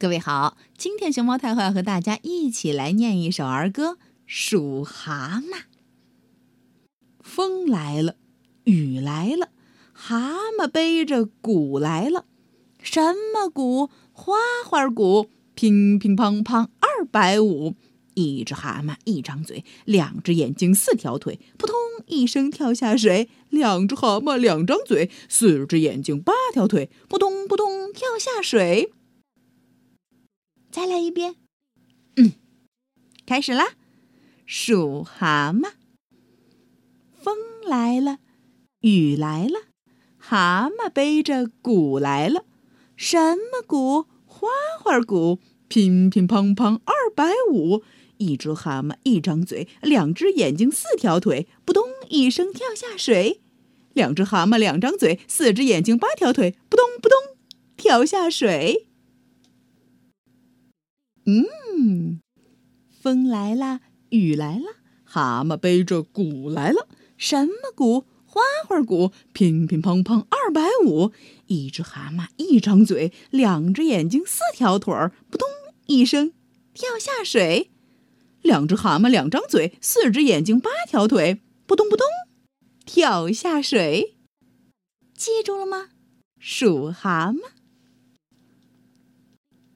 各位好，今天熊猫太后要和大家一起来念一首儿歌《数蛤蟆》。风来了，雨来了，蛤蟆背着鼓来了。什么鼓？花花鼓，乒乒乓乓二百五。一只蛤蟆一张嘴，两只眼睛四条腿，扑通一声跳下水。两只蛤蟆两张嘴，四只眼睛八条腿，扑通扑通跳下水。再来一遍，嗯，开始啦！数蛤蟆，风来了，雨来了，蛤蟆背着鼓来了。什么鼓？花花鼓，乒乒乓乓二百五。一只蛤蟆一张嘴，两只眼睛四条腿，扑通一声跳下水。两只蛤蟆两张嘴，四只眼睛八条腿，扑通扑通跳下水。嗯，风来了，雨来了，蛤蟆背着鼓来了。什么鼓？花花鼓，乒乒乓乓二百五。一只蛤蟆一张嘴，两只眼睛四条腿儿，扑通一声跳下水。两只蛤蟆两张嘴，四只眼睛八条腿，扑通扑通跳下水。记住了吗？数蛤蟆。